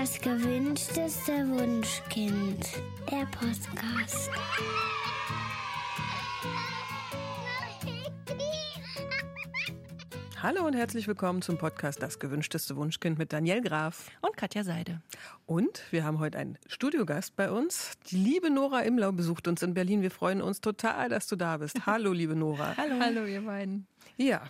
Das gewünschteste Wunschkind. Der Podcast. Hallo und herzlich willkommen zum Podcast Das gewünschteste Wunschkind mit Daniel Graf. Und Katja Seide. Und wir haben heute einen Studiogast bei uns. Die liebe Nora Imlau besucht uns in Berlin. Wir freuen uns total, dass du da bist. Hallo, liebe Nora. Hallo. Hallo, ihr beiden. Ja,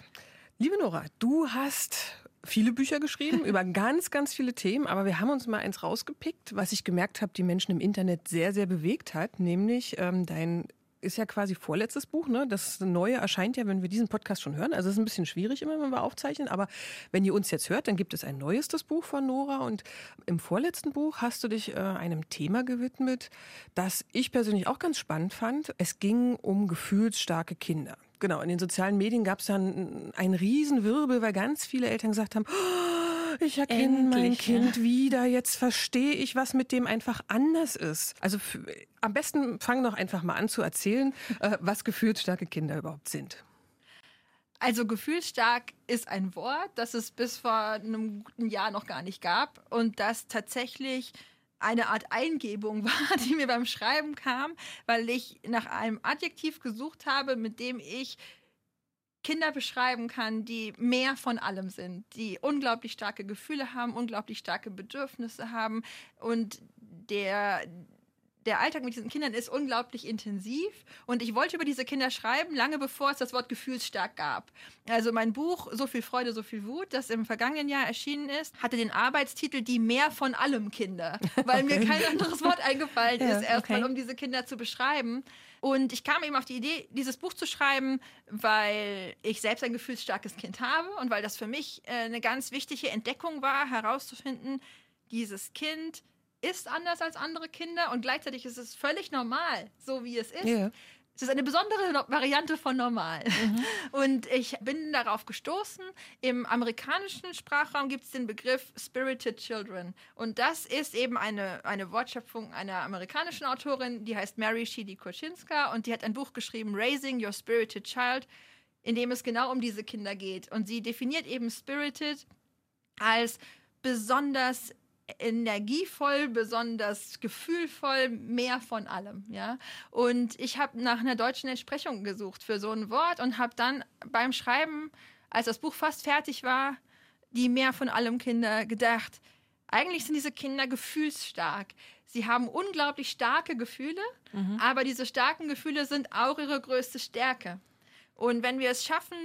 liebe Nora, du hast viele Bücher geschrieben über ganz, ganz viele Themen, aber wir haben uns mal eins rausgepickt, was ich gemerkt habe, die Menschen im Internet sehr, sehr bewegt hat, nämlich ähm, dein ist ja quasi vorletztes Buch, ne? Das neue erscheint ja, wenn wir diesen Podcast schon hören. Also es ist ein bisschen schwierig immer, wenn wir aufzeichnen, aber wenn ihr uns jetzt hört, dann gibt es ein neuestes Buch von Nora und im vorletzten Buch hast du dich äh, einem Thema gewidmet, das ich persönlich auch ganz spannend fand. Es ging um gefühlsstarke Kinder. Genau, in den sozialen Medien gab es dann einen Riesenwirbel, weil ganz viele Eltern gesagt haben, oh, ich erkenne mein Kind ja. wieder, jetzt verstehe ich, was mit dem einfach anders ist. Also am besten fang doch einfach mal an zu erzählen, äh, was gefühlsstarke Kinder überhaupt sind. Also gefühlsstark ist ein Wort, das es bis vor einem guten Jahr noch gar nicht gab und das tatsächlich eine Art Eingebung war, die mir beim Schreiben kam, weil ich nach einem Adjektiv gesucht habe, mit dem ich Kinder beschreiben kann, die mehr von allem sind, die unglaublich starke Gefühle haben, unglaublich starke Bedürfnisse haben und der der Alltag mit diesen Kindern ist unglaublich intensiv und ich wollte über diese Kinder schreiben, lange bevor es das Wort gefühlsstark gab. Also mein Buch So viel Freude, so viel Wut, das im vergangenen Jahr erschienen ist, hatte den Arbeitstitel Die mehr von allem Kinder, weil okay. mir kein anderes Wort eingefallen ja, ist, erstmal okay. um diese Kinder zu beschreiben. Und ich kam eben auf die Idee, dieses Buch zu schreiben, weil ich selbst ein gefühlsstarkes Kind habe und weil das für mich äh, eine ganz wichtige Entdeckung war, herauszufinden, dieses Kind ist anders als andere Kinder und gleichzeitig ist es völlig normal, so wie es ist. Yeah. Es ist eine besondere Variante von normal. Mhm. Und ich bin darauf gestoßen. Im amerikanischen Sprachraum gibt es den Begriff Spirited Children. Und das ist eben eine, eine Wortschöpfung einer amerikanischen Autorin, die heißt Mary Shidi Koczynska. Und die hat ein Buch geschrieben, Raising Your Spirited Child, in dem es genau um diese Kinder geht. Und sie definiert eben Spirited als besonders energievoll, besonders gefühlvoll, mehr von allem, ja. Und ich habe nach einer deutschen Entsprechung gesucht für so ein Wort und habe dann beim Schreiben, als das Buch fast fertig war, die mehr von allem Kinder gedacht. Eigentlich sind diese Kinder gefühlsstark. Sie haben unglaublich starke Gefühle, mhm. aber diese starken Gefühle sind auch ihre größte Stärke. Und wenn wir es schaffen,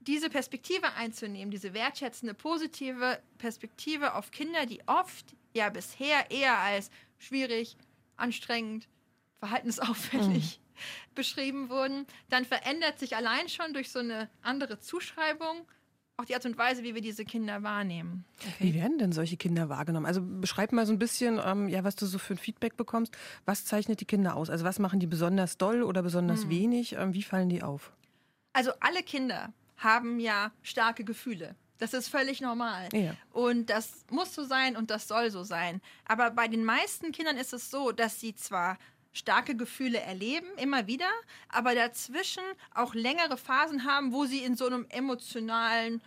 diese Perspektive einzunehmen, diese wertschätzende, positive Perspektive auf Kinder, die oft ja bisher eher als schwierig, anstrengend, verhaltensauffällig mhm. beschrieben wurden, dann verändert sich allein schon durch so eine andere Zuschreibung auch die Art und Weise, wie wir diese Kinder wahrnehmen. Okay. Wie werden denn solche Kinder wahrgenommen? Also beschreib mal so ein bisschen, ähm, ja, was du so für ein Feedback bekommst. Was zeichnet die Kinder aus? Also was machen die besonders doll oder besonders mhm. wenig? Ähm, wie fallen die auf? Also alle Kinder haben ja starke Gefühle. Das ist völlig normal. Ja. Und das muss so sein und das soll so sein. Aber bei den meisten Kindern ist es so, dass sie zwar starke Gefühle erleben, immer wieder, aber dazwischen auch längere Phasen haben, wo sie in so einem emotionalen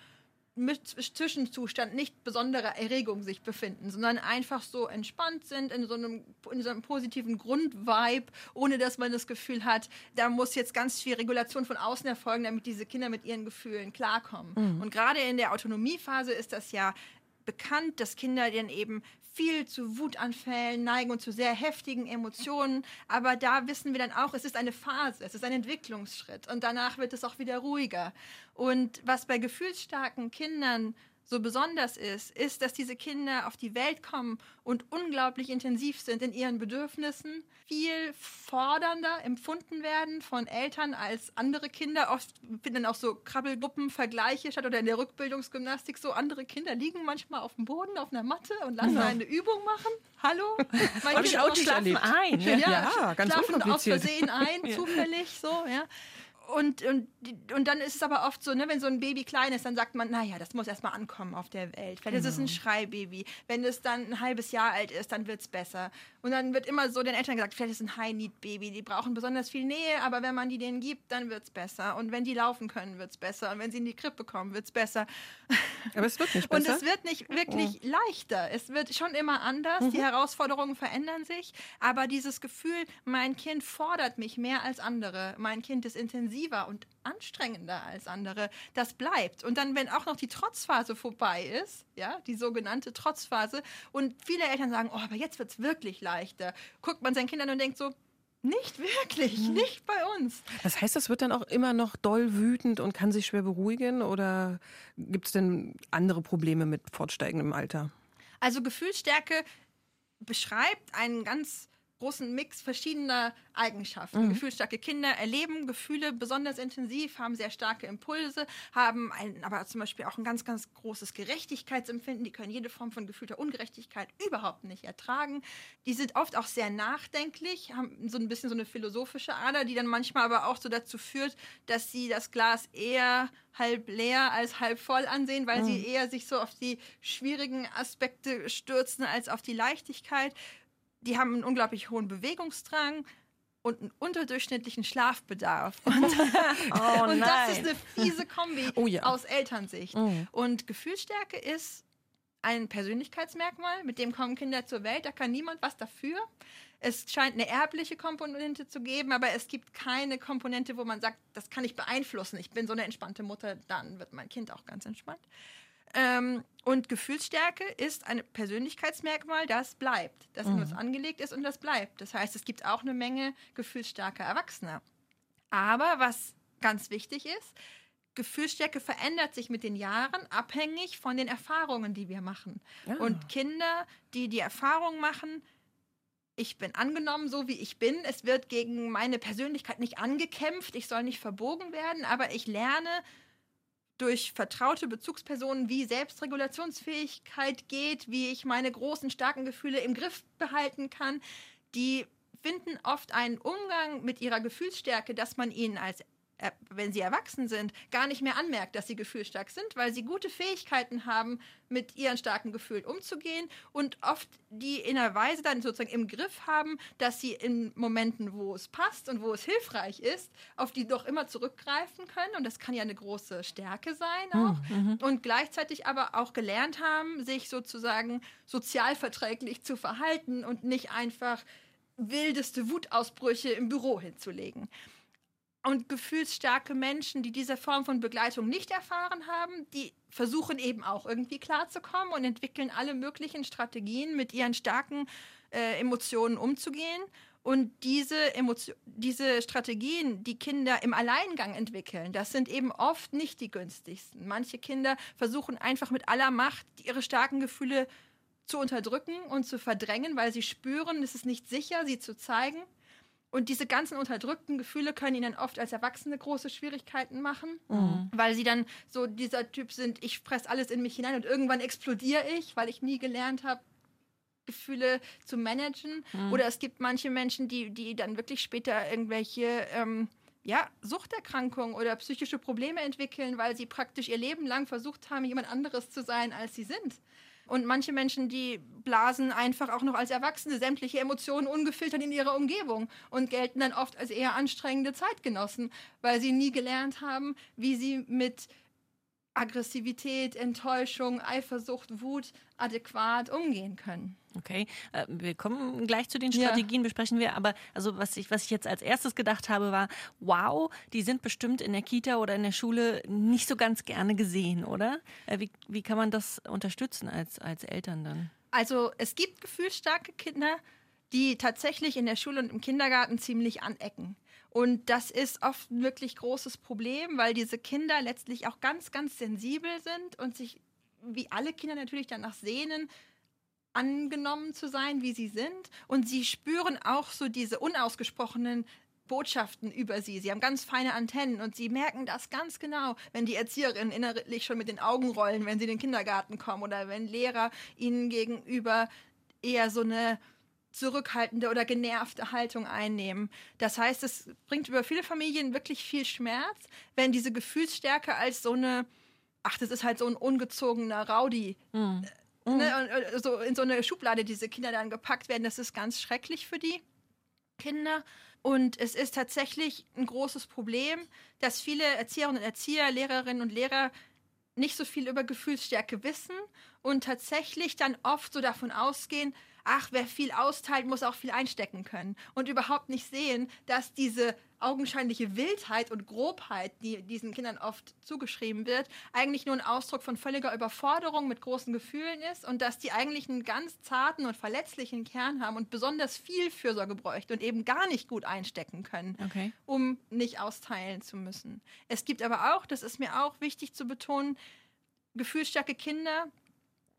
Zwischenzustand nicht besonderer Erregung sich befinden, sondern einfach so entspannt sind in so einem, in so einem positiven Grundvibe, ohne dass man das Gefühl hat, da muss jetzt ganz viel Regulation von außen erfolgen, damit diese Kinder mit ihren Gefühlen klarkommen. Mhm. Und gerade in der Autonomiephase ist das ja bekannt, dass Kinder dann eben viel zu Wutanfällen neigen und zu sehr heftigen Emotionen. Aber da wissen wir dann auch, es ist eine Phase, es ist ein Entwicklungsschritt und danach wird es auch wieder ruhiger. Und was bei gefühlsstarken Kindern so besonders ist, ist, dass diese Kinder auf die Welt kommen und unglaublich intensiv sind in ihren Bedürfnissen, viel fordernder empfunden werden von Eltern als andere Kinder. Oft finden auch so Krabbelgruppenvergleiche statt oder in der Rückbildungsgymnastik so andere Kinder liegen manchmal auf dem Boden auf einer Matte und lassen ja. eine Übung machen. Hallo? Mein Kind auch schlafen ein. Ja, ja, ja ganz schlafen aus Versehen ein, zufällig so, ja. Und, und, und dann ist es aber oft so, ne, wenn so ein Baby klein ist, dann sagt man, naja, das muss erstmal ankommen auf der Welt. Vielleicht genau. ist es ein genau. Schreibaby. Wenn es dann ein halbes Jahr alt ist, dann wird es besser. Und dann wird immer so den Eltern gesagt, vielleicht ist es ein High-Need-Baby. Die brauchen besonders viel Nähe, aber wenn man die denen gibt, dann wird es besser. Und wenn die laufen können, wird es besser. Und wenn sie in die Krippe kommen, wird es besser. Aber es wird nicht besser. Und es wird nicht wirklich oh. leichter. Es wird schon immer anders. Mhm. Die Herausforderungen verändern sich. Aber dieses Gefühl, mein Kind fordert mich mehr als andere. Mein Kind ist intensiv intensiver und anstrengender als andere, das bleibt. Und dann, wenn auch noch die Trotzphase vorbei ist, ja, die sogenannte Trotzphase, und viele Eltern sagen, oh, aber jetzt wird es wirklich leichter, guckt man seinen Kindern und denkt so, nicht wirklich, mhm. nicht bei uns. Das heißt, das wird dann auch immer noch doll wütend und kann sich schwer beruhigen oder gibt es denn andere Probleme mit fortsteigendem Alter? Also Gefühlsstärke beschreibt einen ganz großen Mix verschiedener Eigenschaften. Mhm. Gefühlsstarke Kinder erleben Gefühle besonders intensiv, haben sehr starke Impulse, haben ein, aber zum Beispiel auch ein ganz, ganz großes Gerechtigkeitsempfinden. Die können jede Form von gefühlter Ungerechtigkeit überhaupt nicht ertragen. Die sind oft auch sehr nachdenklich, haben so ein bisschen so eine philosophische Ader, die dann manchmal aber auch so dazu führt, dass sie das Glas eher halb leer als halb voll ansehen, weil mhm. sie eher sich so auf die schwierigen Aspekte stürzen als auf die Leichtigkeit die haben einen unglaublich hohen Bewegungsdrang und einen unterdurchschnittlichen Schlafbedarf. Und, oh, und das ist eine fiese Kombi oh, ja. aus Elternsicht. Mhm. Und Gefühlsstärke ist ein Persönlichkeitsmerkmal, mit dem kommen Kinder zur Welt, da kann niemand was dafür. Es scheint eine erbliche Komponente zu geben, aber es gibt keine Komponente, wo man sagt, das kann ich beeinflussen. Ich bin so eine entspannte Mutter, dann wird mein Kind auch ganz entspannt. Ähm, und Gefühlsstärke ist ein Persönlichkeitsmerkmal, das bleibt, das in uns mhm. angelegt ist und das bleibt. Das heißt, es gibt auch eine Menge gefühlsstarker Erwachsener. Aber was ganz wichtig ist, Gefühlsstärke verändert sich mit den Jahren abhängig von den Erfahrungen, die wir machen. Ja. Und Kinder, die die Erfahrung machen, ich bin angenommen, so wie ich bin. Es wird gegen meine Persönlichkeit nicht angekämpft. Ich soll nicht verbogen werden, aber ich lerne durch vertraute Bezugspersonen, wie Selbstregulationsfähigkeit geht, wie ich meine großen, starken Gefühle im Griff behalten kann, die finden oft einen Umgang mit ihrer Gefühlsstärke, dass man ihnen als wenn sie erwachsen sind, gar nicht mehr anmerkt, dass sie gefühlsstark sind, weil sie gute Fähigkeiten haben, mit ihren starken Gefühlen umzugehen und oft die in einer Weise dann sozusagen im Griff haben, dass sie in Momenten, wo es passt und wo es hilfreich ist, auf die doch immer zurückgreifen können. Und das kann ja eine große Stärke sein hm, auch. Mhm. Und gleichzeitig aber auch gelernt haben, sich sozusagen sozialverträglich zu verhalten und nicht einfach wildeste Wutausbrüche im Büro hinzulegen. Und gefühlsstarke Menschen, die diese Form von Begleitung nicht erfahren haben, die versuchen eben auch irgendwie klarzukommen und entwickeln alle möglichen Strategien, mit ihren starken äh, Emotionen umzugehen. Und diese, diese Strategien, die Kinder im Alleingang entwickeln, das sind eben oft nicht die günstigsten. Manche Kinder versuchen einfach mit aller Macht ihre starken Gefühle zu unterdrücken und zu verdrängen, weil sie spüren, es ist nicht sicher, sie zu zeigen. Und diese ganzen unterdrückten Gefühle können ihnen oft als Erwachsene große Schwierigkeiten machen, mhm. weil sie dann so dieser Typ sind, ich fresse alles in mich hinein und irgendwann explodiere ich, weil ich nie gelernt habe, Gefühle zu managen. Mhm. Oder es gibt manche Menschen, die, die dann wirklich später irgendwelche ähm, ja, Suchterkrankungen oder psychische Probleme entwickeln, weil sie praktisch ihr Leben lang versucht haben, jemand anderes zu sein, als sie sind. Und manche Menschen, die blasen einfach auch noch als Erwachsene sämtliche Emotionen ungefiltert in ihrer Umgebung und gelten dann oft als eher anstrengende Zeitgenossen, weil sie nie gelernt haben, wie sie mit Aggressivität, Enttäuschung, Eifersucht, Wut adäquat umgehen können. Okay, äh, wir kommen gleich zu den Strategien, ja. besprechen wir. Aber also was ich, was ich jetzt als erstes gedacht habe, war, wow, die sind bestimmt in der Kita oder in der Schule nicht so ganz gerne gesehen, oder? Äh, wie, wie kann man das unterstützen als, als Eltern dann? Also es gibt gefühlsstarke Kinder, die tatsächlich in der Schule und im Kindergarten ziemlich anecken. Und das ist oft ein wirklich großes Problem, weil diese Kinder letztlich auch ganz, ganz sensibel sind und sich, wie alle Kinder natürlich danach sehnen, angenommen zu sein, wie sie sind. Und sie spüren auch so diese unausgesprochenen Botschaften über sie. Sie haben ganz feine Antennen und sie merken das ganz genau, wenn die Erzieherinnen innerlich schon mit den Augen rollen, wenn sie in den Kindergarten kommen oder wenn Lehrer ihnen gegenüber eher so eine zurückhaltende oder genervte Haltung einnehmen. Das heißt, es bringt über viele Familien wirklich viel Schmerz, wenn diese Gefühlsstärke als so eine, ach, das ist halt so ein ungezogener Rowdy. Mhm. Ne, und, so in so eine Schublade diese Kinder dann gepackt werden, das ist ganz schrecklich für die Kinder. Und es ist tatsächlich ein großes Problem, dass viele Erzieherinnen und Erzieher, Lehrerinnen und Lehrer nicht so viel über Gefühlsstärke wissen und tatsächlich dann oft so davon ausgehen, ach, wer viel austeilt, muss auch viel einstecken können. Und überhaupt nicht sehen, dass diese augenscheinliche Wildheit und Grobheit, die diesen Kindern oft zugeschrieben wird, eigentlich nur ein Ausdruck von völliger Überforderung mit großen Gefühlen ist und dass die eigentlich einen ganz zarten und verletzlichen Kern haben und besonders viel Fürsorge bräuchte und eben gar nicht gut einstecken können, okay. um nicht austeilen zu müssen. Es gibt aber auch, das ist mir auch wichtig zu betonen, gefühlsstarke Kinder,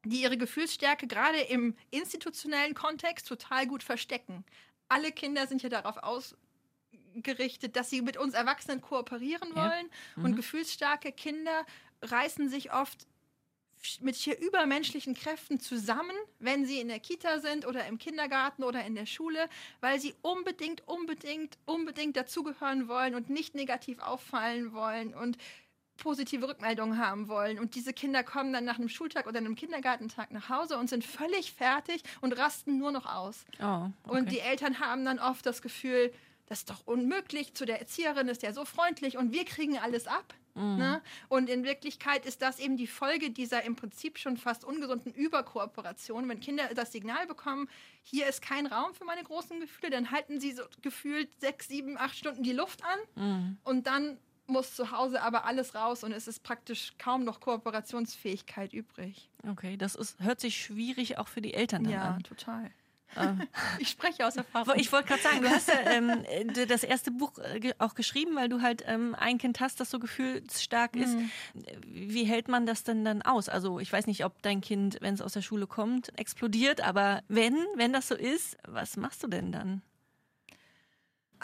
die ihre Gefühlsstärke gerade im institutionellen Kontext total gut verstecken. Alle Kinder sind ja darauf ausgerichtet, dass sie mit uns Erwachsenen kooperieren wollen. Ja. Mhm. Und gefühlsstarke Kinder reißen sich oft mit hier übermenschlichen Kräften zusammen, wenn sie in der Kita sind oder im Kindergarten oder in der Schule, weil sie unbedingt, unbedingt, unbedingt dazugehören wollen und nicht negativ auffallen wollen und positive Rückmeldungen haben wollen. Und diese Kinder kommen dann nach einem Schultag oder einem Kindergartentag nach Hause und sind völlig fertig und rasten nur noch aus. Oh, okay. Und die Eltern haben dann oft das Gefühl, das ist doch unmöglich, zu der Erzieherin ist der so freundlich und wir kriegen alles ab. Mhm. Ne? Und in Wirklichkeit ist das eben die Folge dieser im Prinzip schon fast ungesunden Überkooperation. Wenn Kinder das Signal bekommen, hier ist kein Raum für meine großen Gefühle, dann halten sie so gefühlt sechs, sieben, acht Stunden die Luft an mhm. und dann muss zu Hause aber alles raus und es ist praktisch kaum noch Kooperationsfähigkeit übrig. Okay, das ist, hört sich schwierig auch für die Eltern dann ja, an. Ja, total. Ah. Ich spreche aus Erfahrung. Ich wollte gerade sagen, du hast ja ähm, das erste Buch äh, auch geschrieben, weil du halt ähm, ein Kind hast, das so gefühlsstark ist. Mhm. Wie hält man das denn dann aus? Also ich weiß nicht, ob dein Kind, wenn es aus der Schule kommt, explodiert, aber wenn, wenn das so ist, was machst du denn dann?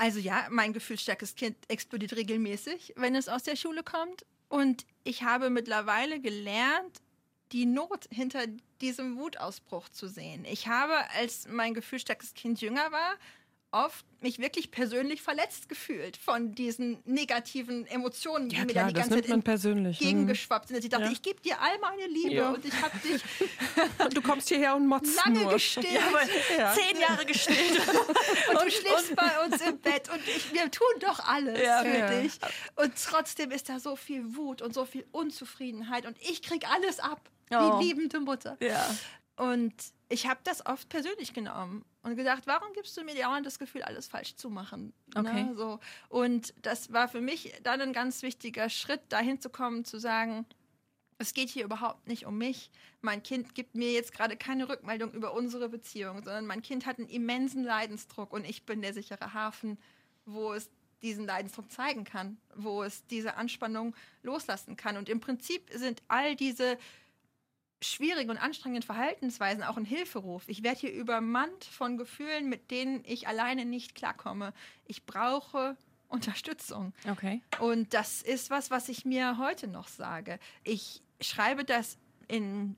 Also ja, mein gefühlsstarkes Kind explodiert regelmäßig, wenn es aus der Schule kommt. Und ich habe mittlerweile gelernt, die Not hinter diesem Wutausbruch zu sehen. Ich habe, als mein gefühlsstarkes Kind jünger war, oft mich wirklich persönlich verletzt gefühlt von diesen negativen Emotionen, die ja, mir klar, da die ganze Zeit entgegengeschwappt sind. Ich dachte, ja. ich gebe dir all meine Liebe ja. und ich habe dich. du kommst hierher und motzt lange nur. gestillt, zehn Jahre gestillt und, und, du schläfst und, bei uns im Bett und ich, wir tun doch alles für dich. Und trotzdem ist da so viel Wut und so viel Unzufriedenheit und ich krieg alles ab, oh. wie liebende Mutter. Und ich habe das oft persönlich genommen und gedacht, warum gibst du mir dauernd das Gefühl, alles falsch zu machen? Ne, okay. Ne, so. Und das war für mich dann ein ganz wichtiger Schritt, dahin zu kommen, zu sagen, es geht hier überhaupt nicht um mich. Mein Kind gibt mir jetzt gerade keine Rückmeldung über unsere Beziehung, sondern mein Kind hat einen immensen Leidensdruck und ich bin der sichere Hafen, wo es diesen Leidensdruck zeigen kann, wo es diese Anspannung loslassen kann. Und im Prinzip sind all diese schwierigen und anstrengenden Verhaltensweisen auch ein Hilferuf. Ich werde hier übermannt von Gefühlen, mit denen ich alleine nicht klarkomme. Ich brauche Unterstützung. Okay. Und das ist was, was ich mir heute noch sage. Ich schreibe das in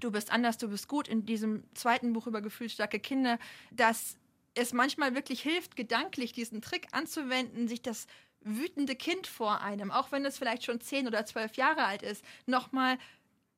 Du bist anders, du bist gut in diesem zweiten Buch über gefühlsstarke Kinder, dass es manchmal wirklich hilft, gedanklich diesen Trick anzuwenden, sich das wütende Kind vor einem, auch wenn es vielleicht schon zehn oder zwölf Jahre alt ist, nochmal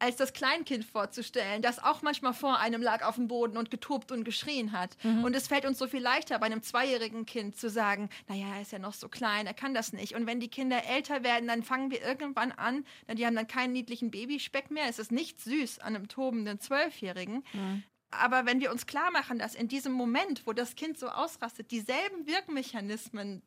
als das Kleinkind vorzustellen, das auch manchmal vor einem lag auf dem Boden und getobt und geschrien hat. Mhm. Und es fällt uns so viel leichter, bei einem zweijährigen Kind zu sagen, naja, er ist ja noch so klein, er kann das nicht. Und wenn die Kinder älter werden, dann fangen wir irgendwann an, die haben dann keinen niedlichen Babyspeck mehr, es ist nicht süß an einem tobenden Zwölfjährigen. Mhm. Aber wenn wir uns klar machen, dass in diesem Moment, wo das Kind so ausrastet, dieselben Wirkmechanismen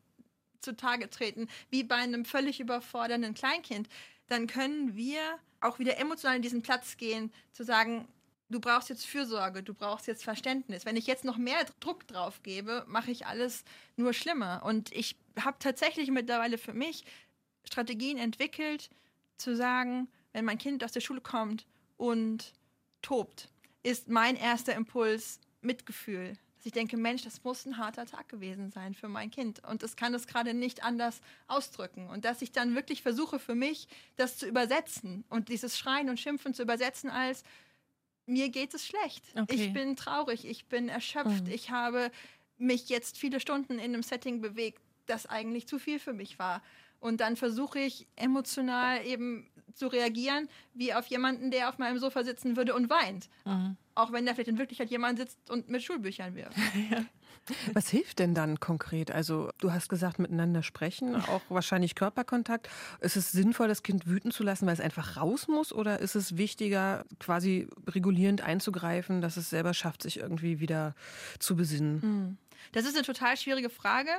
zutage treten wie bei einem völlig überfordernden Kleinkind, dann können wir auch wieder emotional in diesen Platz gehen, zu sagen, du brauchst jetzt Fürsorge, du brauchst jetzt Verständnis. Wenn ich jetzt noch mehr Druck drauf gebe, mache ich alles nur schlimmer. Und ich habe tatsächlich mittlerweile für mich Strategien entwickelt, zu sagen, wenn mein Kind aus der Schule kommt und tobt, ist mein erster Impuls Mitgefühl ich denke, Mensch, das muss ein harter Tag gewesen sein für mein Kind. Und es kann es gerade nicht anders ausdrücken. Und dass ich dann wirklich versuche für mich, das zu übersetzen und dieses Schreien und Schimpfen zu übersetzen als, mir geht es schlecht. Okay. Ich bin traurig, ich bin erschöpft, Mhm. ich habe mich jetzt viele Stunden in einem Setting bewegt, das eigentlich zu viel für mich war. Und dann versuche ich emotional eben zu reagieren, wie auf jemanden, der auf meinem Sofa sitzen würde und weint. Mhm. Auch wenn da vielleicht in Wirklichkeit jemand sitzt und mit Schulbüchern wirft. Was hilft denn dann konkret? Also du hast gesagt, miteinander sprechen, auch wahrscheinlich Körperkontakt. Ist es sinnvoll, das Kind wüten zu lassen, weil es einfach raus muss? Oder ist es wichtiger, quasi regulierend einzugreifen, dass es selber schafft, sich irgendwie wieder zu besinnen? Das ist eine total schwierige Frage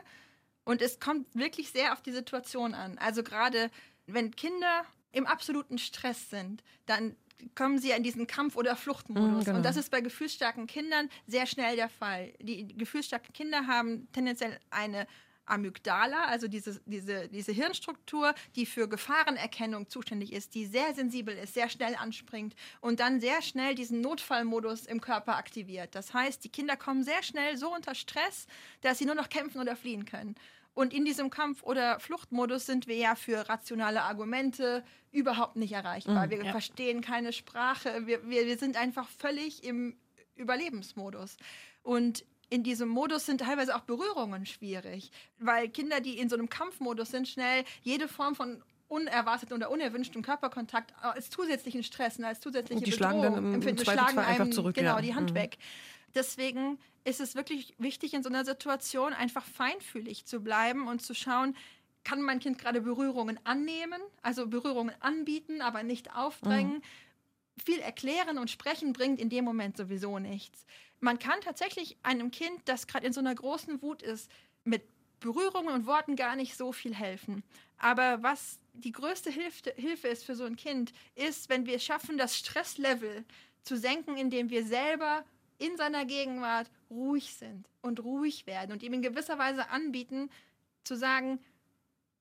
und es kommt wirklich sehr auf die Situation an. Also gerade wenn Kinder im absoluten Stress sind, dann kommen sie in diesen Kampf- oder Fluchtmodus. Mhm, genau. Und das ist bei gefühlsstarken Kindern sehr schnell der Fall. Die gefühlsstarken Kinder haben tendenziell eine Amygdala, also diese, diese, diese Hirnstruktur, die für Gefahrenerkennung zuständig ist, die sehr sensibel ist, sehr schnell anspringt und dann sehr schnell diesen Notfallmodus im Körper aktiviert. Das heißt, die Kinder kommen sehr schnell so unter Stress, dass sie nur noch kämpfen oder fliehen können. Und in diesem Kampf- oder Fluchtmodus sind wir ja für rationale Argumente überhaupt nicht erreichbar. wir ja. verstehen keine Sprache. Wir, wir, wir sind einfach völlig im Überlebensmodus. Und in diesem Modus sind teilweise auch Berührungen schwierig, weil Kinder, die in so einem Kampfmodus sind, schnell jede Form von unerwarteten oder unerwünschten Körperkontakt als zusätzlichen Stress und als zusätzliche Die schlagen Bedrohung dann im- im empfinden, Zweifelsfall schlagen einfach einem zurück, genau ja. die Hand Mhm. weg. Deswegen ist es wirklich wichtig, in so einer Situation einfach feinfühlig zu bleiben und zu schauen, kann mein Kind gerade Berührungen annehmen, also Berührungen anbieten, aber nicht aufdrängen. Viel erklären und sprechen bringt in dem Moment sowieso nichts. Man kann tatsächlich einem Kind, das gerade in so einer großen Wut ist, mit Berührungen und Worten gar nicht so viel helfen. Aber was die größte Hilfe, Hilfe ist für so ein Kind, ist, wenn wir es schaffen, das Stresslevel zu senken, indem wir selber in seiner Gegenwart ruhig sind und ruhig werden und ihm in gewisser Weise anbieten, zu sagen,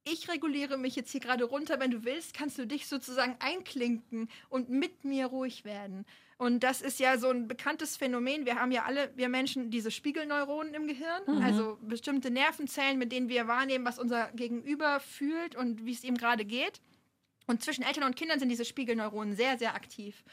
ich reguliere mich jetzt hier gerade runter, wenn du willst, kannst du dich sozusagen einklinken und mit mir ruhig werden. Und das ist ja so ein bekanntes Phänomen. Wir haben ja alle, wir Menschen, diese Spiegelneuronen im Gehirn, also bestimmte Nervenzellen, mit denen wir wahrnehmen, was unser Gegenüber fühlt und wie es ihm gerade geht. Und zwischen Eltern und Kindern sind diese Spiegelneuronen sehr, sehr aktiv.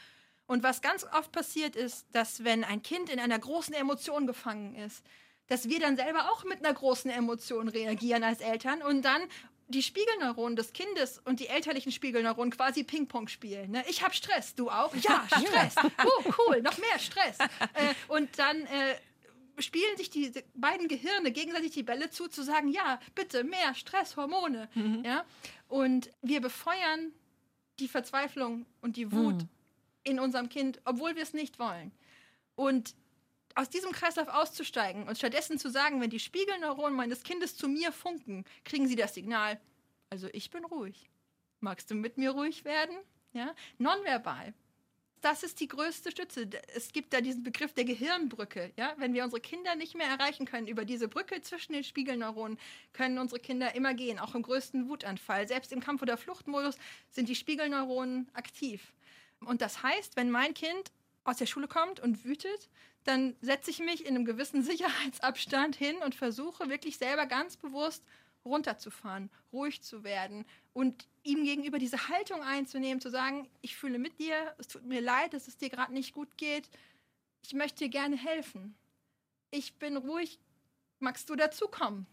Und was ganz oft passiert ist, dass wenn ein Kind in einer großen Emotion gefangen ist, dass wir dann selber auch mit einer großen Emotion reagieren als Eltern und dann die Spiegelneuronen des Kindes und die elterlichen Spiegelneuronen quasi Ping-Pong spielen. Ne? Ich habe Stress, du auch? Ja, Stress. Oh, cool, noch mehr Stress. äh, und dann äh, spielen sich die beiden Gehirne gegenseitig die Bälle zu, zu sagen, ja, bitte mehr Stress, Hormone. Ja? Und wir befeuern die Verzweiflung und die Wut in unserem Kind, obwohl wir es nicht wollen. Und aus diesem Kreislauf auszusteigen und stattdessen zu sagen, wenn die Spiegelneuronen meines Kindes zu mir funken, kriegen sie das Signal, also ich bin ruhig. Magst du mit mir ruhig werden? Ja? Nonverbal. Das ist die größte Stütze. Es gibt da diesen Begriff der Gehirnbrücke. Ja? Wenn wir unsere Kinder nicht mehr erreichen können über diese Brücke zwischen den Spiegelneuronen, können unsere Kinder immer gehen, auch im größten Wutanfall. Selbst im Kampf- oder Fluchtmodus sind die Spiegelneuronen aktiv. Und das heißt, wenn mein Kind aus der Schule kommt und wütet, dann setze ich mich in einem gewissen Sicherheitsabstand hin und versuche wirklich selber ganz bewusst runterzufahren, ruhig zu werden und ihm gegenüber diese Haltung einzunehmen, zu sagen, ich fühle mit dir, es tut mir leid, dass es dir gerade nicht gut geht, ich möchte dir gerne helfen. Ich bin ruhig, magst du dazukommen?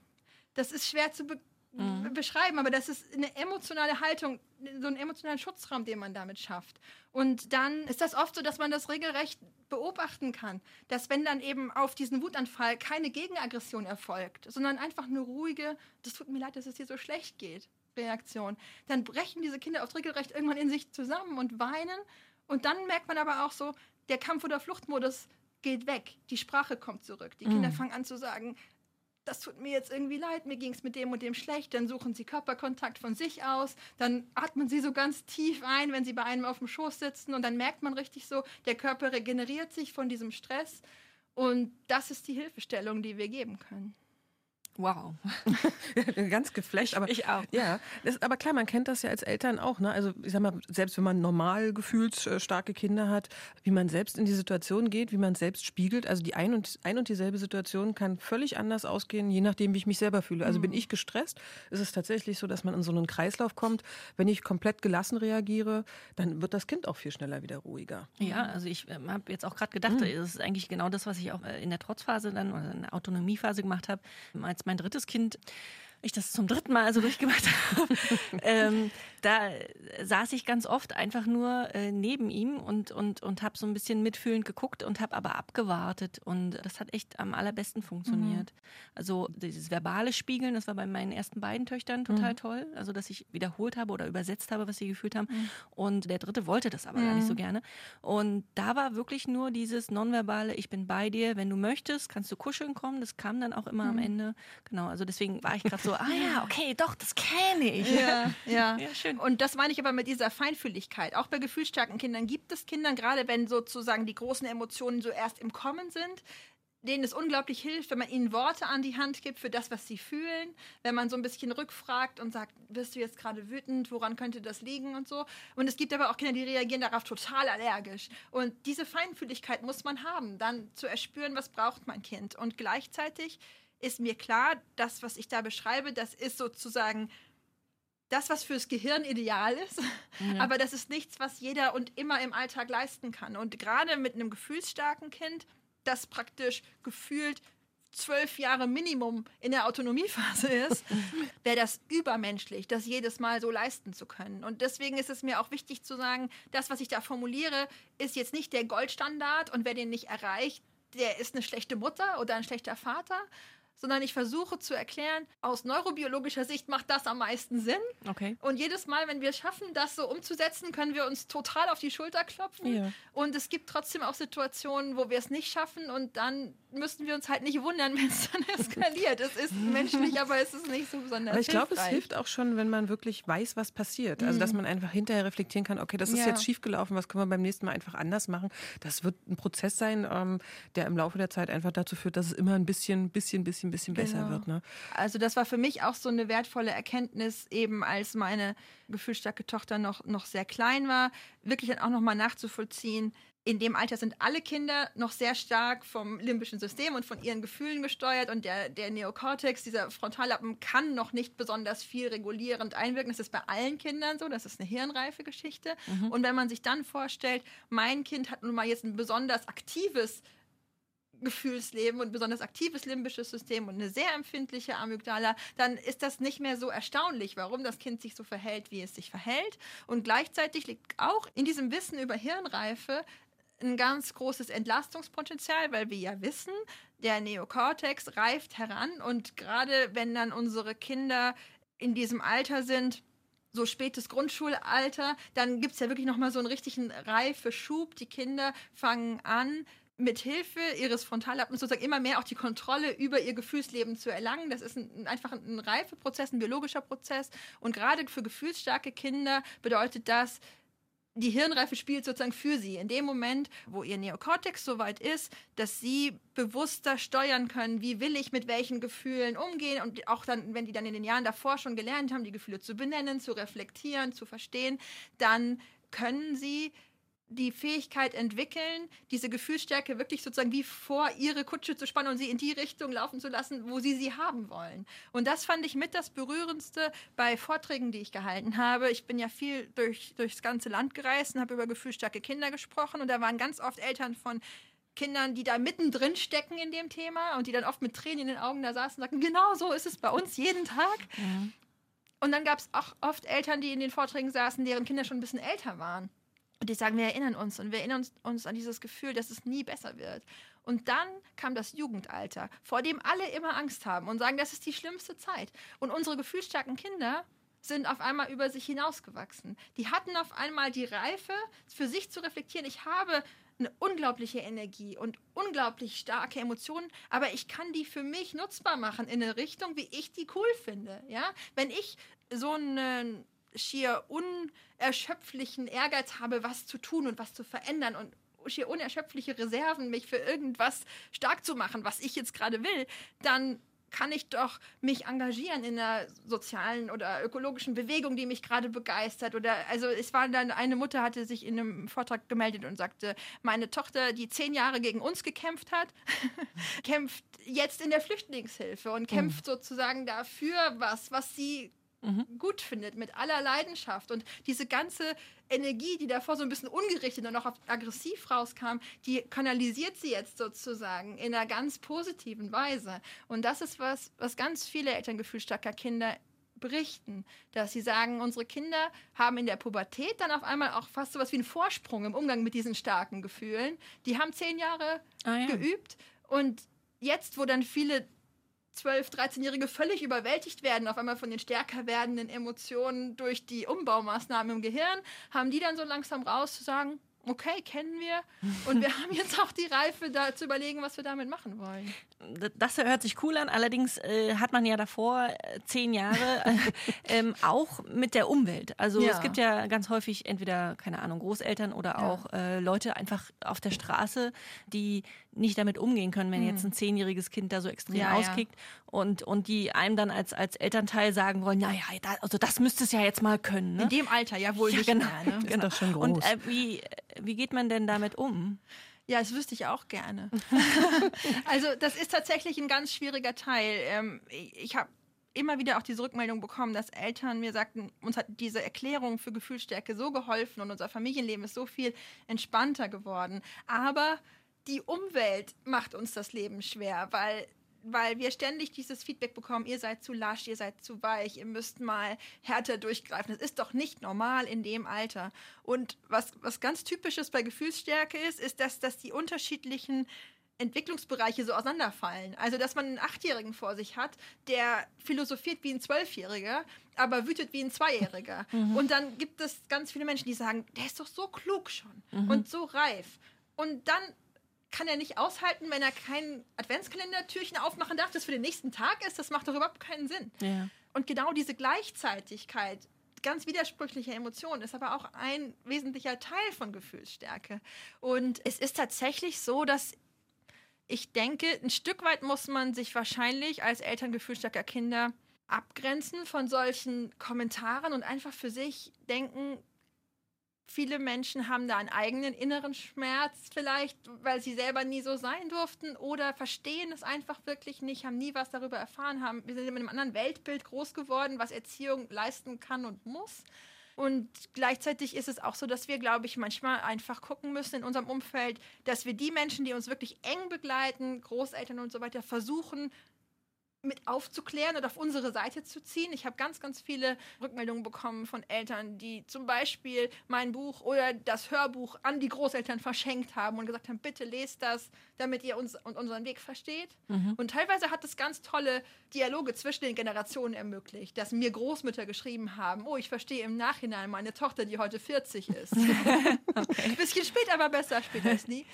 Das ist schwer zu Mhm. beschreiben, aber das ist eine emotionale Haltung, so einen emotionalen Schutzraum, den man damit schafft. Und dann ist das oft so, dass man das regelrecht beobachten kann, dass wenn dann eben auf diesen Wutanfall keine Gegenaggression erfolgt, sondern einfach eine ruhige, das tut mir leid, dass es dir so schlecht geht, Reaktion, dann brechen diese Kinder oft regelrecht irgendwann in sich zusammen und weinen. Und dann merkt man aber auch so, der Kampf- oder Fluchtmodus geht weg, die Sprache kommt zurück, die Kinder fangen an zu sagen, das tut mir jetzt irgendwie leid, mir ging es mit dem und dem schlecht, dann suchen sie Körperkontakt von sich aus, dann atmen sie so ganz tief ein, wenn sie bei einem auf dem Schoß sitzen und dann merkt man richtig so, der Körper regeneriert sich von diesem Stress und das ist die Hilfestellung, die wir geben können. Wow. Ganz geflasht. Aber, ich auch. Ja, das, aber klar, man kennt das ja als Eltern auch. Ne? Also ich sag mal, selbst wenn man normal gefühlsstarke Kinder hat, wie man selbst in die Situation geht, wie man selbst spiegelt. Also die ein und, ein und dieselbe Situation kann völlig anders ausgehen, je nachdem, wie ich mich selber fühle. Also mhm. bin ich gestresst, ist es tatsächlich so, dass man in so einen Kreislauf kommt. Wenn ich komplett gelassen reagiere, dann wird das Kind auch viel schneller wieder ruhiger. Ja, also ich äh, habe jetzt auch gerade gedacht, mhm. das ist eigentlich genau das, was ich auch äh, in der Trotzphase dann oder in der Autonomiephase gemacht habe, als mein drittes Kind ich das zum dritten Mal also durchgemacht habe, ähm, da saß ich ganz oft einfach nur äh, neben ihm und, und, und habe so ein bisschen mitfühlend geguckt und habe aber abgewartet. Und das hat echt am allerbesten funktioniert. Mhm. Also dieses verbale Spiegeln, das war bei meinen ersten beiden Töchtern total mhm. toll. Also dass ich wiederholt habe oder übersetzt habe, was sie gefühlt haben. Mhm. Und der dritte wollte das aber gar nicht so mhm. gerne. Und da war wirklich nur dieses nonverbale, ich bin bei dir, wenn du möchtest, kannst du kuscheln kommen. Das kam dann auch immer am mhm. Ende. Genau, also deswegen war ich gerade so, ah ja, okay, doch, das kenne ich. Ja, ja. ja schön. Und das meine ich aber mit dieser Feinfühligkeit. Auch bei gefühlsstarken Kindern gibt es Kindern, gerade wenn sozusagen die großen Emotionen so erst im Kommen sind, denen es unglaublich hilft, wenn man ihnen Worte an die Hand gibt für das, was sie fühlen, wenn man so ein bisschen rückfragt und sagt, bist du jetzt gerade wütend, woran könnte das liegen und so. Und es gibt aber auch Kinder, die reagieren darauf total allergisch. Und diese Feinfühligkeit muss man haben, dann zu erspüren, was braucht mein Kind. Und gleichzeitig ist mir klar, das, was ich da beschreibe, das ist sozusagen das, was fürs Gehirn ideal ist, ja. aber das ist nichts, was jeder und immer im Alltag leisten kann. Und gerade mit einem gefühlsstarken Kind, das praktisch gefühlt zwölf Jahre Minimum in der Autonomiephase ist, wäre das übermenschlich, das jedes Mal so leisten zu können. Und deswegen ist es mir auch wichtig zu sagen, das, was ich da formuliere, ist jetzt nicht der Goldstandard und wer den nicht erreicht, der ist eine schlechte Mutter oder ein schlechter Vater, sondern ich versuche zu erklären, aus neurobiologischer Sicht macht das am meisten Sinn. Okay. Und jedes Mal, wenn wir es schaffen, das so umzusetzen, können wir uns total auf die Schulter klopfen. Ja. Und es gibt trotzdem auch Situationen, wo wir es nicht schaffen und dann müssen wir uns halt nicht wundern, wenn es dann eskaliert. es ist menschlich, aber es ist nicht so besonders Aber ich glaube, es hilft auch schon, wenn man wirklich weiß, was passiert. Also, dass mhm. man einfach hinterher reflektieren kann, okay, das ist ja. jetzt schiefgelaufen, was können wir beim nächsten Mal einfach anders machen. Das wird ein Prozess sein, ähm, der im Laufe der Zeit einfach dazu führt, dass es immer ein bisschen, bisschen, bisschen, bisschen besser genau. wird. Ne? Also das war für mich auch so eine wertvolle Erkenntnis, eben als meine gefühlsstarke Tochter noch, noch sehr klein war, wirklich dann auch nochmal nachzuvollziehen, in dem Alter sind alle Kinder noch sehr stark vom limbischen System und von ihren Gefühlen gesteuert und der, der Neokortex, dieser Frontallappen, kann noch nicht besonders viel regulierend einwirken. Das ist bei allen Kindern so, das ist eine hirnreife Geschichte. Mhm. Und wenn man sich dann vorstellt, mein Kind hat nun mal jetzt ein besonders aktives Gefühlsleben und besonders aktives limbisches System und eine sehr empfindliche Amygdala, dann ist das nicht mehr so erstaunlich, warum das Kind sich so verhält, wie es sich verhält. Und gleichzeitig liegt auch in diesem Wissen über Hirnreife ein ganz großes Entlastungspotenzial, weil wir ja wissen, der Neokortex reift heran und gerade wenn dann unsere Kinder in diesem Alter sind, so spätes Grundschulalter, dann gibt es ja wirklich nochmal so einen richtigen Reifeschub. Die Kinder fangen an, mit Hilfe ihres Frontallappens sozusagen immer mehr auch die Kontrolle über ihr Gefühlsleben zu erlangen. Das ist ein, einfach ein, Reifeprozess, ein biologischer Prozess. Und gerade für gefühlsstarke Kinder bedeutet das, die Hirnreife spielt sozusagen für sie. In dem Moment, wo ihr Neokortex so weit ist, dass sie bewusster steuern können, wie will ich mit welchen Gefühlen umgehen und auch dann, wenn die dann in den Jahren davor schon gelernt haben, die Gefühle zu benennen, zu reflektieren, zu verstehen, dann können sie die Fähigkeit entwickeln, diese Gefühlsstärke wirklich sozusagen wie vor ihre Kutsche zu spannen und sie in die Richtung laufen zu lassen, wo sie sie haben wollen. Und das fand ich mit das Berührendste bei Vorträgen, die ich gehalten habe. Ich bin ja viel durch, durchs ganze Land gereist und habe über gefühlsstarke Kinder gesprochen und da waren ganz oft Eltern von Kindern, die da mittendrin stecken in dem Thema und die dann oft mit Tränen in den Augen da saßen und sagten, genau so ist es bei uns jeden Tag. Ja. Und dann gab es auch oft Eltern, die in den Vorträgen saßen, deren Kinder schon ein bisschen älter waren. Und die sagen, wir erinnern uns und wir erinnern uns, uns an dieses Gefühl, dass es nie besser wird. Und dann kam das Jugendalter, vor dem alle immer Angst haben und sagen, das ist die schlimmste Zeit. Und unsere gefühlsstarken Kinder sind auf einmal über sich hinausgewachsen. Die hatten auf einmal die Reife, für sich zu reflektieren. Ich habe eine unglaubliche Energie und unglaublich starke Emotionen, aber ich kann die für mich nutzbar machen in eine Richtung, wie ich die cool finde. Ja, wenn ich so einen schier unerschöpflichen Ehrgeiz habe, was zu tun und was zu verändern und schier unerschöpfliche Reserven, mich für irgendwas stark zu machen, was ich jetzt gerade will, dann kann ich doch mich engagieren in einer sozialen oder ökologischen Bewegung, die mich gerade begeistert. Oder also es war dann eine Mutter hatte sich in einem Vortrag gemeldet und sagte, meine Tochter, die zehn Jahre gegen uns gekämpft hat, kämpft jetzt in der Flüchtlingshilfe und kämpft mhm. sozusagen dafür was, was sie mhm. gut findet, mit aller Leidenschaft. Und diese ganze Energie, die davor so ein bisschen ungerichtet und auch aggressiv rauskam, die kanalisiert sie jetzt sozusagen in einer ganz positiven Weise. Und das ist was, was ganz viele elterngefühlstarker Kinder berichten, dass sie sagen, unsere Kinder haben in der Pubertät dann auf einmal auch fast so was wie einen Vorsprung im Umgang mit diesen starken Gefühlen. Die haben zehn Jahre ah, ja. geübt und jetzt, wo dann viele 12-, 13-Jährige völlig überwältigt werden, auf einmal von den stärker werdenden Emotionen durch die Umbaumaßnahmen im Gehirn, haben die dann so langsam raus zu sagen, okay, kennen wir. Und wir haben jetzt auch die Reife, da zu überlegen, was wir damit machen wollen. Das hört sich cool an. Allerdings äh, hat man ja davor äh, zehn Jahre äh, ähm, auch mit der Umwelt. Also ja. es gibt ja ganz häufig entweder, keine Ahnung, Großeltern oder ja. auch äh, Leute einfach auf der Straße, die nicht damit umgehen können, wenn mhm. jetzt ein zehnjähriges Kind da so extrem ja, auskickt und, und die einem dann als, als Elternteil sagen wollen, naja, da, also das müsste es ja jetzt mal können. Ne? In dem Alter ja wohl nicht genau, mehr. Ne? Ist genau. doch schon groß. Und äh, wie, wie geht man denn damit um? Ja, das wüsste ich auch gerne. also das ist tatsächlich ein ganz schwieriger Teil. Ähm, ich habe immer wieder auch diese Rückmeldung bekommen, dass Eltern mir sagten, uns hat diese Erklärung für Gefühlsstärke so geholfen und unser Familienleben ist so viel entspannter geworden. Aber die Umwelt macht uns das Leben schwer, weil weil wir ständig dieses Feedback bekommen, ihr seid zu lasch, ihr seid zu weich, ihr müsst mal härter durchgreifen. Das ist doch nicht normal in dem Alter. Und was, was ganz typisches bei Gefühlsstärke ist, ist, dass, dass die unterschiedlichen Entwicklungsbereiche so auseinanderfallen. Also, dass man einen Achtjährigen vor sich hat, der philosophiert wie ein Zwölfjähriger, aber wütet wie ein Zweijähriger. Mhm. Und dann gibt es ganz viele Menschen, die sagen, der ist doch so klug schon mhm. und so reif. Und dann kann er nicht aushalten, wenn er kein Adventskalendertürchen aufmachen darf, das für den nächsten Tag ist. Das macht doch überhaupt keinen Sinn. Ja. Und genau diese Gleichzeitigkeit, ganz widersprüchliche Emotionen, ist aber auch ein wesentlicher Teil von Gefühlsstärke. Und es ist tatsächlich so, dass ich denke, ein Stück weit muss man sich wahrscheinlich als Eltern gefühlsstärker Kinder abgrenzen von solchen Kommentaren und einfach für sich denken, Viele Menschen haben da einen eigenen inneren Schmerz vielleicht, weil sie selber nie so sein durften oder verstehen es einfach wirklich nicht, haben nie was darüber erfahren, haben, wir sind mit einem anderen Weltbild groß geworden, was Erziehung leisten kann und muss. Und gleichzeitig ist es auch so, dass wir, glaube ich, manchmal einfach gucken müssen in unserem Umfeld, dass wir die Menschen, die uns wirklich eng begleiten, Großeltern und so weiter, versuchen, mit aufzuklären und auf unsere Seite zu ziehen. Ich habe ganz, ganz viele Rückmeldungen bekommen von Eltern, die zum Beispiel mein Buch oder das Hörbuch an die Großeltern verschenkt haben und gesagt haben, bitte lest das, damit ihr uns und unseren Weg versteht. Mhm. Und teilweise hat es ganz tolle Dialoge zwischen den Generationen ermöglicht, dass mir Großmütter geschrieben haben, oh, ich verstehe im Nachhinein meine Tochter, die heute 40 ist. okay. Ein bisschen spät, aber besser später als nie.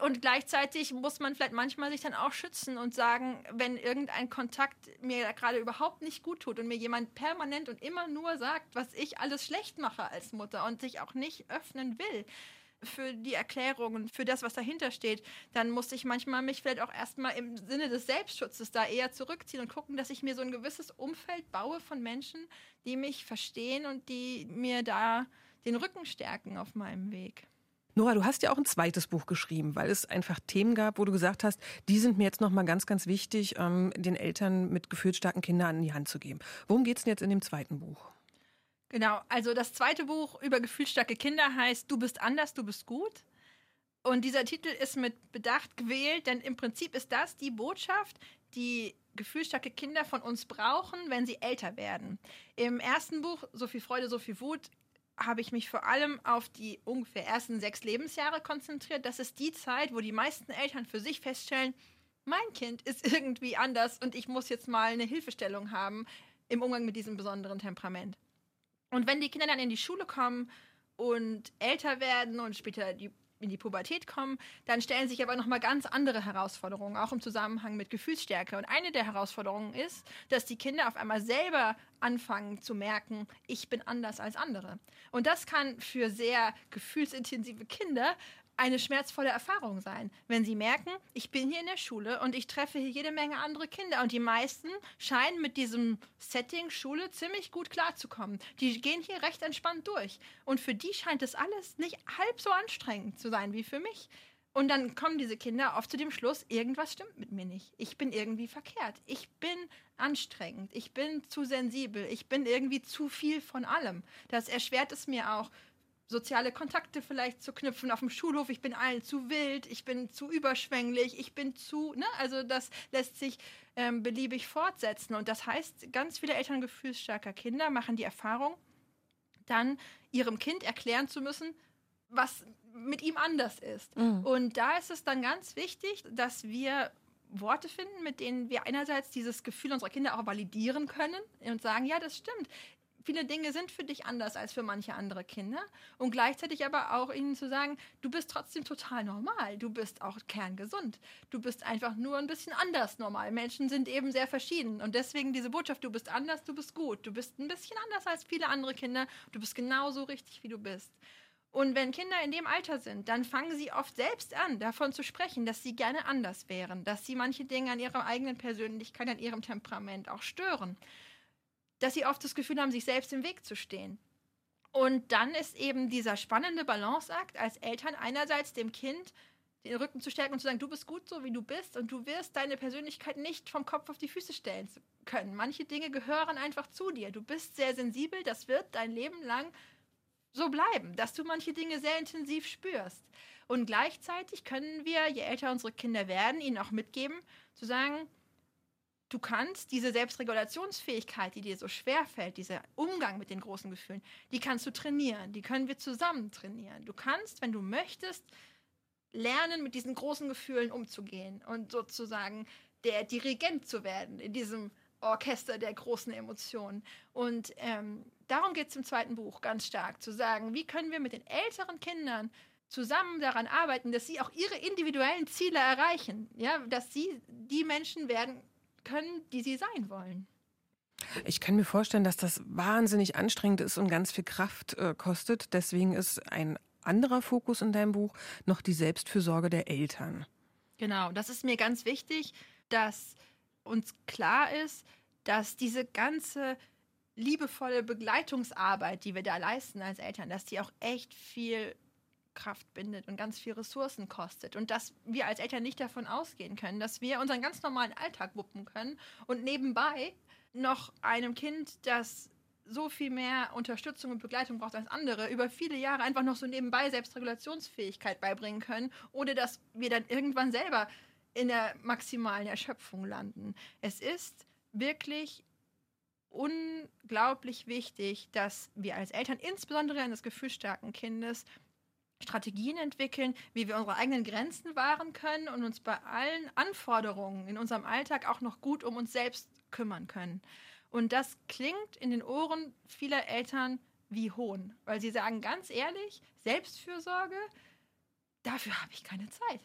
Und gleichzeitig muss man vielleicht manchmal sich dann auch schützen und sagen, wenn irgendein Kontakt Kontakt mir gerade überhaupt nicht gut tut und mir jemand permanent und immer nur sagt, was ich alles schlecht mache als Mutter und sich auch nicht öffnen will für die Erklärungen, für das, was dahinter steht, dann muss ich manchmal mich vielleicht auch erstmal im Sinne des Selbstschutzes da eher zurückziehen und gucken, dass ich mir so ein gewisses Umfeld baue von Menschen, die mich verstehen und die mir da den Rücken stärken auf meinem Weg. Nora, du hast ja auch ein zweites Buch geschrieben, weil es einfach Themen gab, wo du gesagt hast, die sind mir jetzt nochmal ganz, ganz wichtig, ähm, den Eltern mit gefühlsstarken Kindern an die Hand zu geben. Worum geht es denn jetzt in dem zweiten Buch? Genau, also das zweite Buch über gefühlsstarke Kinder heißt Du bist anders, du bist gut. Und dieser Titel ist mit Bedacht gewählt, denn im Prinzip ist das die Botschaft, die gefühlsstarke Kinder von uns brauchen, wenn sie älter werden. Im ersten Buch, So viel Freude, so viel Wut, habe ich mich vor allem auf die ungefähr ersten sechs Lebensjahre konzentriert. Das ist die Zeit, wo die meisten Eltern für sich feststellen, mein Kind ist irgendwie anders und ich muss jetzt mal eine Hilfestellung haben im Umgang mit diesem besonderen Temperament. Und wenn die Kinder dann in die Schule kommen und älter werden und später die in die Pubertät kommen, dann stellen sich aber nochmal ganz andere Herausforderungen, auch im Zusammenhang mit Gefühlsstärke. Und eine der Herausforderungen ist, dass die Kinder auf einmal selber anfangen zu merken, ich bin anders als andere. Und das kann für sehr gefühlsintensive Kinder eine schmerzvolle Erfahrung sein, wenn sie merken, ich bin hier in der Schule und ich treffe hier jede Menge andere Kinder und die meisten scheinen mit diesem Setting Schule ziemlich gut klarzukommen. Die gehen hier recht entspannt durch und für die scheint es alles nicht halb so anstrengend zu sein wie für mich. Und dann kommen diese Kinder oft zu dem Schluss, irgendwas stimmt mit mir nicht. Ich bin irgendwie verkehrt. Ich bin anstrengend. Ich bin zu sensibel. Ich bin irgendwie zu viel von allem. Das erschwert es mir auch, soziale Kontakte vielleicht zu knüpfen auf dem Schulhof. Ich bin allen zu wild, ich bin zu überschwänglich, ich bin zu, ne? Also das lässt sich ähm, beliebig fortsetzen. Und das heißt, ganz viele Eltern gefühlsstarker Kinder machen die Erfahrung, dann ihrem Kind erklären zu müssen, was mit ihm anders ist. Mhm. Und da ist es dann ganz wichtig, dass wir Worte finden, mit denen wir einerseits dieses Gefühl unserer Kinder auch validieren können und sagen, ja, das stimmt viele Dinge sind für dich anders als für manche andere Kinder. Und gleichzeitig aber auch ihnen zu sagen, du bist trotzdem total normal. Du bist auch kerngesund. Du bist einfach nur ein bisschen anders normal. Menschen sind eben sehr verschieden. Und deswegen diese Botschaft, du bist anders, du bist gut. Du bist ein bisschen anders als viele andere Kinder. Du bist genauso richtig, wie du bist. Und wenn Kinder in dem Alter sind, dann fangen sie oft selbst an, davon zu sprechen, dass sie gerne anders wären, dass sie manche Dinge an ihrer eigenen Persönlichkeit, an ihrem Temperament auch stören dass sie oft das Gefühl haben, sich selbst im Weg zu stehen. Und dann ist eben dieser spannende Balanceakt als Eltern einerseits dem Kind den Rücken zu stärken und zu sagen, du bist gut so, wie du bist und du wirst deine Persönlichkeit nicht vom Kopf auf die Füße stellen können. Manche Dinge gehören einfach zu dir. Du bist sehr sensibel, das wird dein Leben lang so bleiben, dass du manche Dinge sehr intensiv spürst. Und gleichzeitig können wir, je älter unsere Kinder werden, ihnen auch mitgeben, zu sagen, du kannst diese Selbstregulationsfähigkeit, die dir so schwer fällt, dieser Umgang mit den großen Gefühlen, die kannst du trainieren, die können wir zusammen trainieren. Du kannst, wenn du möchtest, lernen, mit diesen großen Gefühlen umzugehen und sozusagen der Dirigent zu werden in diesem Orchester der großen Emotionen. Und ähm, darum geht es im zweiten Buch ganz stark, zu sagen, wie können wir mit den älteren Kindern zusammen daran arbeiten, dass sie auch ihre individuellen Ziele erreichen, ja, dass sie die Menschen werden können, die sie sein wollen. Ich kann mir vorstellen, dass das wahnsinnig anstrengend ist und ganz viel Kraft äh, kostet. Deswegen ist ein anderer Fokus in deinem Buch noch die Selbstfürsorge der Eltern. Genau, das ist mir ganz wichtig, dass uns klar ist, dass diese ganze liebevolle Begleitungsarbeit, die wir da leisten als Eltern, dass die auch echt viel Kraft bindet und ganz viel Ressourcen kostet. Und dass wir als Eltern nicht davon ausgehen können, dass wir unseren ganz normalen Alltag wuppen können und nebenbei noch einem Kind, das so viel mehr Unterstützung und Begleitung braucht als andere, über viele Jahre einfach noch so nebenbei Selbstregulationsfähigkeit beibringen können, ohne dass wir dann irgendwann selber in der maximalen Erschöpfung landen. Es ist wirklich unglaublich wichtig, dass wir als Eltern, insbesondere eines gefühlsstarken Kindes, Strategien entwickeln, wie wir unsere eigenen Grenzen wahren können und uns bei allen Anforderungen in unserem Alltag auch noch gut um uns selbst kümmern können. Und das klingt in den Ohren vieler Eltern wie Hohn, weil sie sagen ganz ehrlich, Selbstfürsorge, dafür habe ich keine Zeit.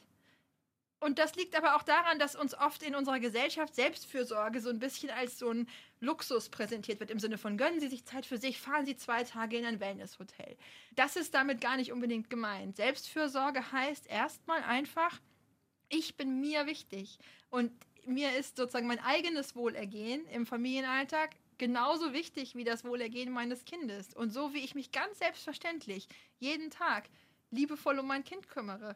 Und das liegt aber auch daran, dass uns oft in unserer Gesellschaft Selbstfürsorge so ein bisschen als so ein Luxus präsentiert wird, im Sinne von gönnen Sie sich Zeit für sich, fahren Sie zwei Tage in ein Wellnesshotel. Das ist damit gar nicht unbedingt gemeint. Selbstfürsorge heißt erstmal einfach, ich bin mir wichtig und mir ist sozusagen mein eigenes Wohlergehen im Familienalltag genauso wichtig wie das Wohlergehen meines Kindes. Und so wie ich mich ganz selbstverständlich jeden Tag liebevoll um mein Kind kümmere,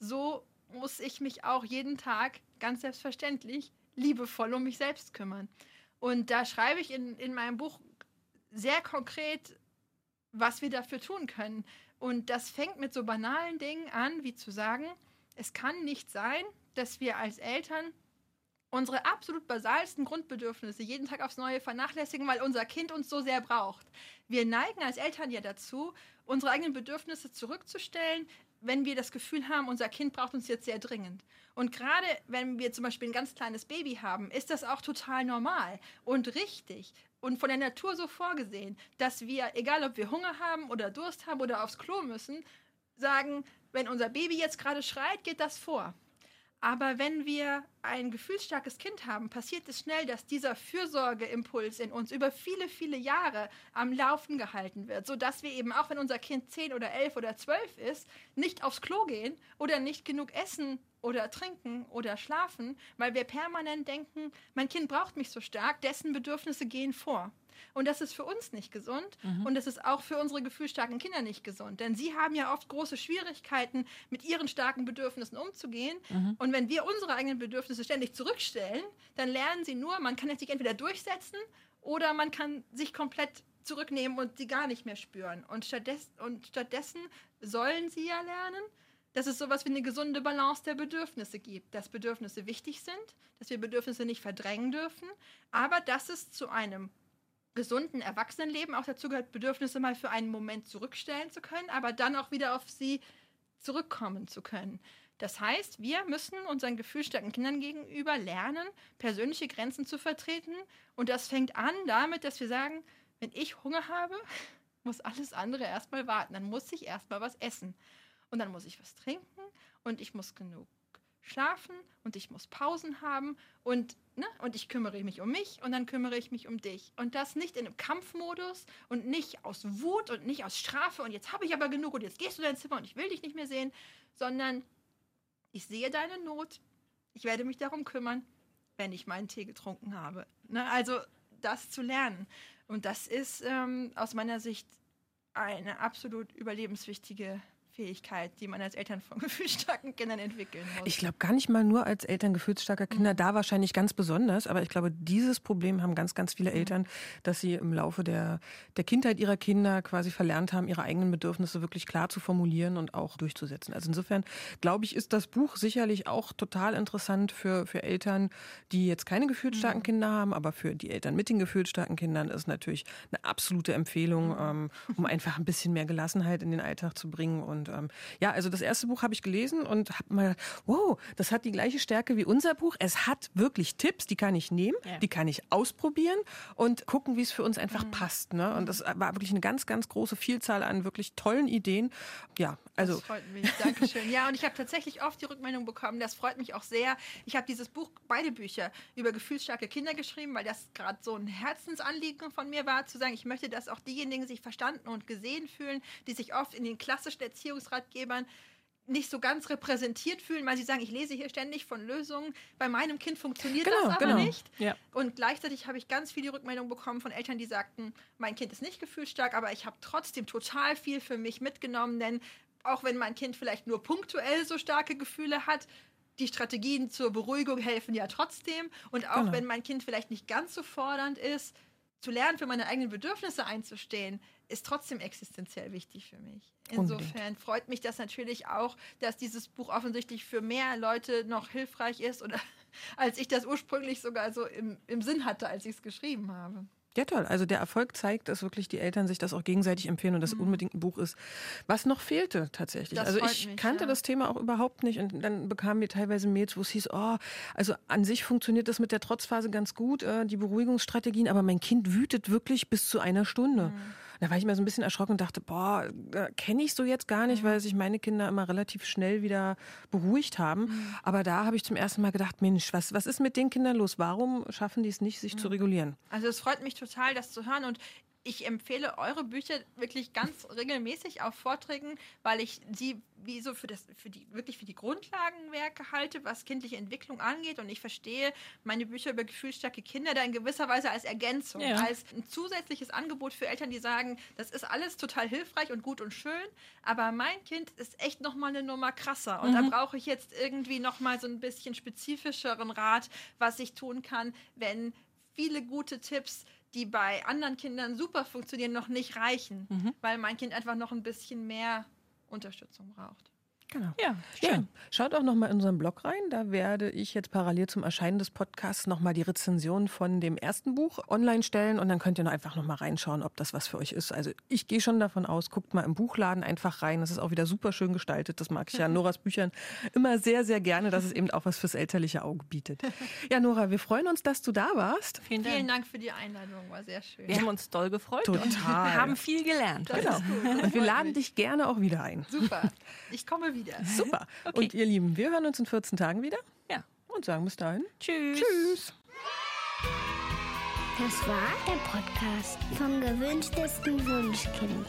so muss ich mich auch jeden Tag ganz selbstverständlich liebevoll um mich selbst kümmern. Und da schreibe ich in, in meinem Buch sehr konkret, was wir dafür tun können. Und das fängt mit so banalen Dingen an, wie zu sagen, es kann nicht sein, dass wir als Eltern unsere absolut basalsten Grundbedürfnisse jeden Tag aufs Neue vernachlässigen, weil unser Kind uns so sehr braucht. Wir neigen als Eltern ja dazu, unsere eigenen Bedürfnisse zurückzustellen, wenn wir das Gefühl haben, unser Kind braucht uns jetzt sehr dringend. Und gerade wenn wir zum Beispiel ein ganz kleines Baby haben, ist das auch total normal und richtig und von der Natur so vorgesehen, dass wir, egal ob wir Hunger haben oder Durst haben oder aufs Klo müssen, sagen, wenn unser Baby jetzt gerade schreit, geht das vor. Aber wenn wir ein gefühlsstarkes Kind haben, passiert es schnell, dass dieser Fürsorgeimpuls in uns über viele, viele Jahre am Laufen gehalten wird, sodass wir eben auch, wenn unser Kind zehn oder elf oder zwölf ist, nicht aufs Klo gehen oder nicht genug essen oder trinken oder schlafen, weil wir permanent denken, mein Kind braucht mich so stark, dessen Bedürfnisse gehen vor. Und das ist für uns nicht gesund mhm. und das ist auch für unsere gefühlsstarken Kinder nicht gesund. Denn sie haben ja oft große Schwierigkeiten, mit ihren starken Bedürfnissen umzugehen. Mhm. Und wenn wir unsere eigenen Bedürfnisse ständig zurückstellen, dann lernen sie nur, man kann sich entweder durchsetzen oder man kann sich komplett zurücknehmen und sie gar nicht mehr spüren. Und stattdessen, und stattdessen sollen sie ja lernen, dass es sowas wie eine gesunde Balance der Bedürfnisse gibt. Dass Bedürfnisse wichtig sind, dass wir Bedürfnisse nicht verdrängen dürfen, aber dass es zu einem gesunden Erwachsenenleben auch dazu gehört, Bedürfnisse mal für einen Moment zurückstellen zu können, aber dann auch wieder auf sie zurückkommen zu können. Das heißt, wir müssen unseren gefühlsstarken Kindern gegenüber lernen, persönliche Grenzen zu vertreten. Und das fängt an damit, dass wir sagen, wenn ich Hunger habe, muss alles andere erstmal warten. Dann muss ich erstmal was essen. Und dann muss ich was trinken und ich muss genug schlafen und ich muss Pausen haben und, ne, und ich kümmere mich um mich und dann kümmere ich mich um dich. Und das nicht in einem Kampfmodus und nicht aus Wut und nicht aus Strafe und jetzt habe ich aber genug und jetzt gehst du in dein Zimmer und ich will dich nicht mehr sehen, sondern ich sehe deine Not, ich werde mich darum kümmern, wenn ich meinen Tee getrunken habe. Ne, also das zu lernen. Und das ist ähm, aus meiner Sicht eine absolut überlebenswichtige Fähigkeit, die man als Eltern von gefühlsstarken Kindern entwickeln muss. Ich glaube gar nicht mal nur als Eltern gefühlsstarker Kinder, mhm. da wahrscheinlich ganz besonders, aber ich glaube, dieses Problem haben ganz, ganz viele mhm. Eltern, dass sie im Laufe der, der Kindheit ihrer Kinder quasi verlernt haben, ihre eigenen Bedürfnisse wirklich klar zu formulieren und auch durchzusetzen. Also insofern, glaube ich, ist das Buch sicherlich auch total interessant für, für Eltern, die jetzt keine gefühlsstarken mhm. Kinder haben, aber für die Eltern mit den gefühlsstarken Kindern ist natürlich eine absolute Empfehlung, mhm. ähm, um einfach ein bisschen mehr Gelassenheit in den Alltag zu bringen und und ähm, ja, also das erste Buch habe ich gelesen und habe mal, wow, das hat die gleiche Stärke wie unser Buch. Es hat wirklich Tipps, die kann ich nehmen, ja. die kann ich ausprobieren und gucken, wie es für uns einfach mhm. passt. Ne? Und das war wirklich eine ganz, ganz große Vielzahl an wirklich tollen Ideen. Ja, also. Das freut mich. Dankeschön. Ja, und ich habe tatsächlich oft die Rückmeldung bekommen. Das freut mich auch sehr. Ich habe dieses Buch, beide Bücher über gefühlsstarke Kinder geschrieben, weil das gerade so ein Herzensanliegen von mir war, zu sagen, ich möchte, dass auch diejenigen sich verstanden und gesehen fühlen, die sich oft in den klassischen Erziehungen Erziehungsratgebern nicht so ganz repräsentiert fühlen, weil sie sagen, ich lese hier ständig von Lösungen. Bei meinem Kind funktioniert genau, das aber genau. nicht. Ja. Und gleichzeitig habe ich ganz viele Rückmeldungen bekommen von Eltern, die sagten, mein Kind ist nicht gefühlsstark, aber ich habe trotzdem total viel für mich mitgenommen, denn auch wenn mein Kind vielleicht nur punktuell so starke Gefühle hat, die Strategien zur Beruhigung helfen ja trotzdem. Und auch genau. wenn mein Kind vielleicht nicht ganz so fordernd ist, zu lernen, für meine eigenen Bedürfnisse einzustehen, ist trotzdem existenziell wichtig für mich. Insofern Unbedingt. freut mich das natürlich auch, dass dieses Buch offensichtlich für mehr Leute noch hilfreich ist oder als ich das ursprünglich sogar so im, im Sinn hatte, als ich es geschrieben habe. Ja, toll. Also der Erfolg zeigt, dass wirklich die Eltern sich das auch gegenseitig empfehlen und das mhm. unbedingt ein Buch ist, was noch fehlte tatsächlich. Das also ich mich, kannte ja. das Thema auch überhaupt nicht und dann bekamen wir teilweise Mails, wo es hieß, oh, also an sich funktioniert das mit der Trotzphase ganz gut, äh, die Beruhigungsstrategien, aber mein Kind wütet wirklich bis zu einer Stunde. Mhm. Da war ich mir so ein bisschen erschrocken und dachte, boah, kenne ich so jetzt gar nicht, weil sich meine Kinder immer relativ schnell wieder beruhigt haben. Mhm. Aber da habe ich zum ersten Mal gedacht, Mensch, was, was ist mit den Kindern los? Warum schaffen die es nicht, sich mhm. zu regulieren? Also es freut mich total, das zu hören. Und ich empfehle eure Bücher wirklich ganz regelmäßig auf Vorträgen, weil ich sie wie so für das, für die, wirklich für die Grundlagenwerke halte, was kindliche Entwicklung angeht. Und ich verstehe meine Bücher über gefühlsstarke Kinder da in gewisser Weise als Ergänzung, ja. als ein zusätzliches Angebot für Eltern, die sagen, das ist alles total hilfreich und gut und schön, aber mein Kind ist echt nochmal eine Nummer krasser. Und mhm. da brauche ich jetzt irgendwie nochmal so ein bisschen spezifischeren Rat, was ich tun kann, wenn viele gute Tipps die bei anderen Kindern super funktionieren, noch nicht reichen, mhm. weil mein Kind einfach noch ein bisschen mehr Unterstützung braucht. Genau. Ja, schön. Ja. Schaut auch noch mal in unseren Blog rein. Da werde ich jetzt parallel zum Erscheinen des Podcasts noch mal die Rezension von dem ersten Buch online stellen und dann könnt ihr noch einfach noch mal reinschauen, ob das was für euch ist. Also ich gehe schon davon aus, guckt mal im Buchladen einfach rein. Das ist auch wieder super schön gestaltet. Das mag ich ja an Noras Büchern immer sehr, sehr gerne, dass es eben auch was fürs elterliche Auge bietet. Ja, Nora, wir freuen uns, dass du da warst. Vielen Dank, Vielen Dank für die Einladung. War sehr schön. Wir haben uns doll gefreut Total. und haben viel gelernt. genau. Und wir laden dich gerne auch wieder ein. Super. Ich komme wieder. wieder. Super. Okay. Und ihr Lieben, wir hören uns in 14 Tagen wieder Ja. und sagen bis dahin. Tschüss. Tschüss. Das war der Podcast vom gewünschtesten Wunschkind.